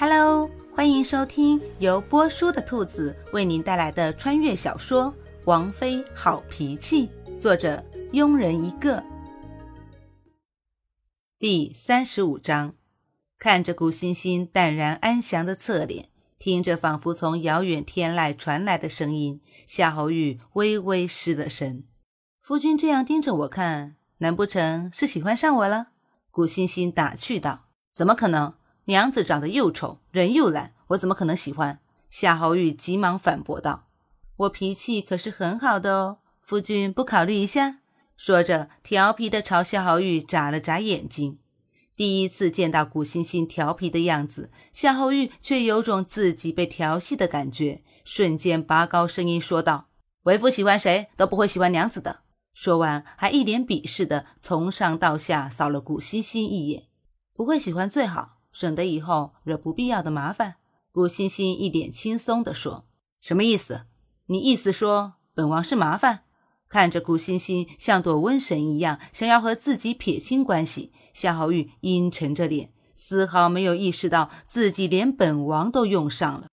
Hello，欢迎收听由波叔的兔子为您带来的穿越小说《王妃好脾气》，作者庸人一个。第三十五章，看着古欣欣淡然安详的侧脸，听着仿佛从遥远天籁传来的声音，夏侯玉微微失了神。夫君这样盯着我看，难不成是喜欢上我了？古欣欣打趣道：“怎么可能？”娘子长得又丑，人又懒，我怎么可能喜欢？夏侯玉急忙反驳道：“我脾气可是很好的哦，夫君不考虑一下？”说着，调皮的朝夏侯玉眨了眨眼睛。第一次见到古欣欣调皮的样子，夏侯玉却有种自己被调戏的感觉，瞬间拔高声音说道：“为夫喜欢谁都不会喜欢娘子的。”说完，还一脸鄙视的从上到下扫了古欣欣一眼：“不会喜欢最好。”省得以后惹不必要的麻烦。古欣欣一脸轻松地说：“什么意思？你意思说本王是麻烦？”看着古欣欣像躲瘟神一样想要和自己撇清关系，夏侯玉阴沉着脸，丝毫没有意识到自己连本王都用上了。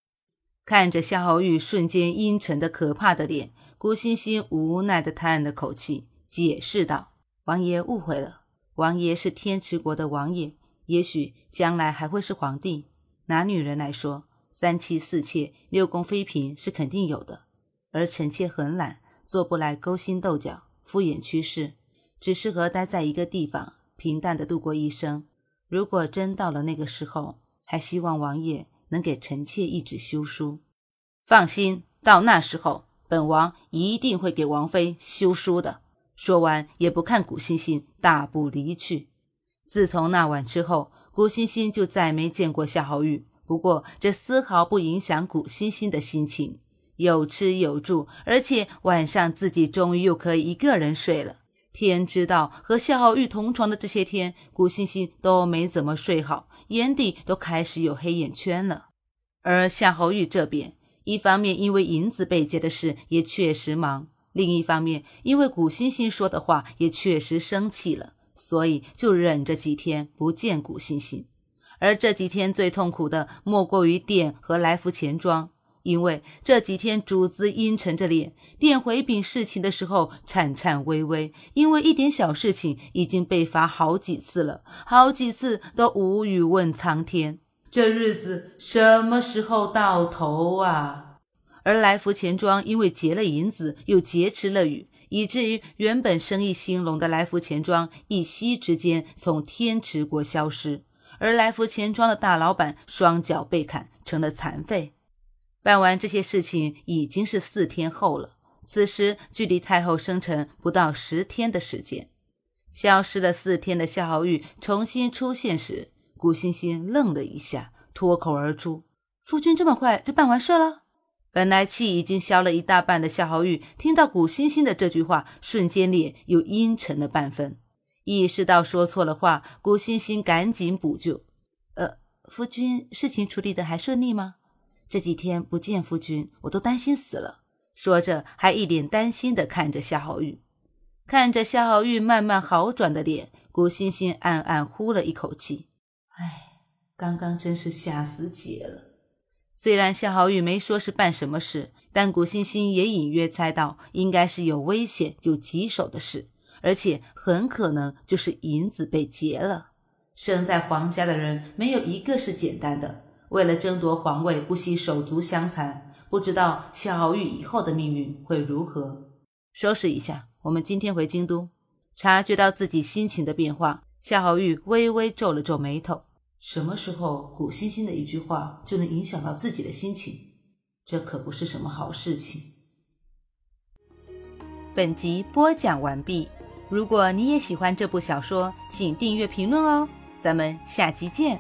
看着夏侯玉瞬间阴沉的可怕的脸，古欣欣无奈地叹了口气，解释道：“王爷误会了，王爷是天池国的王爷。”也许将来还会是皇帝。拿女人来说，三妻四妾、六宫妃嫔是肯定有的。而臣妾很懒，做不来勾心斗角、敷衍趋势，只适合待在一个地方，平淡的度过一生。如果真到了那个时候，还希望王爷能给臣妾一纸休书。放心，到那时候，本王一定会给王妃休书的。说完，也不看古欣欣，大步离去。自从那晚之后，古欣欣就再没见过夏侯玉。不过，这丝毫不影响古欣欣的心情，有吃有住，而且晚上自己终于又可以一个人睡了。天知道，和夏侯玉同床的这些天，古欣欣都没怎么睡好，眼底都开始有黑眼圈了。而夏侯玉这边，一方面因为银子被劫的事也确实忙，另一方面因为古欣欣说的话也确实生气了。所以就忍着几天不见古欣欣，而这几天最痛苦的莫过于店和来福钱庄，因为这几天主子阴沉着脸，店回禀事情的时候颤颤巍巍，因为一点小事情已经被罚好几次了，好几次都无语问苍天，这日子什么时候到头啊？而来福钱庄因为劫了银子，又劫持了雨。以至于原本生意兴隆的来福钱庄一夕之间从天池国消失，而来福钱庄的大老板双脚被砍，成了残废。办完这些事情已经是四天后了，此时距离太后生辰不到十天的时间。消失了四天的夏侯玉重新出现时，古欣欣愣了一下，脱口而出：“夫君这么快就办完事了？”本来气已经消了一大半的夏侯玉，听到古欣欣的这句话，瞬间脸又阴沉了半分。意识到说错了话，古欣欣赶紧补救：“呃，夫君，事情处理的还顺利吗？这几天不见夫君，我都担心死了。”说着，还一脸担心的看着夏侯玉。看着夏侯玉慢慢好转的脸，古欣欣暗暗呼了一口气：“唉，刚刚真是吓死姐了。”虽然夏侯玉没说是办什么事，但古欣欣也隐约猜到，应该是有危险、有棘手的事，而且很可能就是银子被劫了。生在皇家的人没有一个是简单的，为了争夺皇位，不惜手足相残。不知道夏侯玉以后的命运会如何？收拾一下，我们今天回京都。察觉到自己心情的变化，夏侯玉微微皱了皱眉头。什么时候，古欣欣的一句话就能影响到自己的心情？这可不是什么好事情。本集播讲完毕。如果你也喜欢这部小说，请订阅、评论哦。咱们下集见。